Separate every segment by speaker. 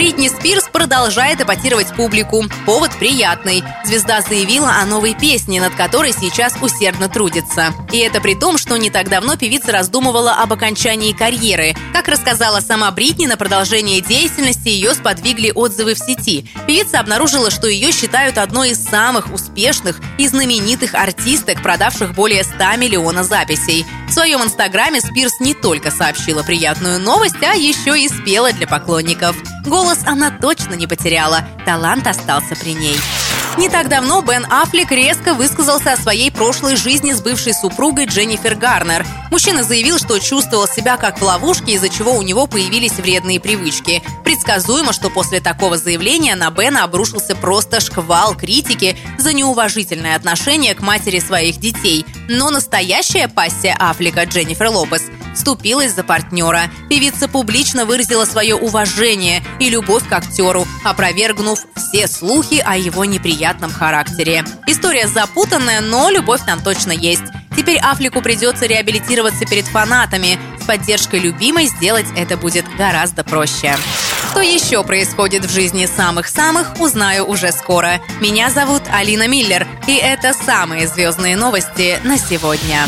Speaker 1: Бритни Спирс продолжает эпатировать публику. Повод приятный. Звезда заявила о новой песне, над которой сейчас усердно трудится. И это при том, что не так давно певица раздумывала об окончании карьеры. Как рассказала сама Бритни, на продолжение деятельности ее сподвигли отзывы в сети. Певица обнаружила, что ее считают одной из самых успешных и знаменитых артисток, продавших более 100 миллионов записей. В своем инстаграме Спирс не только сообщила приятную новость, а еще и спела для поклонников. Голос она точно не потеряла, талант остался при ней. Не так давно Бен Аффлек резко высказался о своей прошлой жизни с бывшей супругой Дженнифер Гарнер. Мужчина заявил, что чувствовал себя как в ловушке, из-за чего у него появились вредные привычки. Предсказуемо, что после такого заявления на Бена обрушился просто шквал критики за неуважительное отношение к матери своих детей. Но настоящая пассия Аффлека Дженнифер Лопес – вступилась за партнера. Певица публично выразила свое уважение и любовь к актеру, опровергнув все слухи о его неприятном характере. История запутанная, но любовь там точно есть. Теперь Афлику придется реабилитироваться перед фанатами. С поддержкой любимой сделать это будет гораздо проще. Что еще происходит в жизни самых-самых, узнаю уже скоро. Меня зовут Алина Миллер, и это самые звездные новости на сегодня.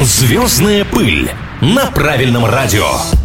Speaker 2: Звездная пыль на правильном радио.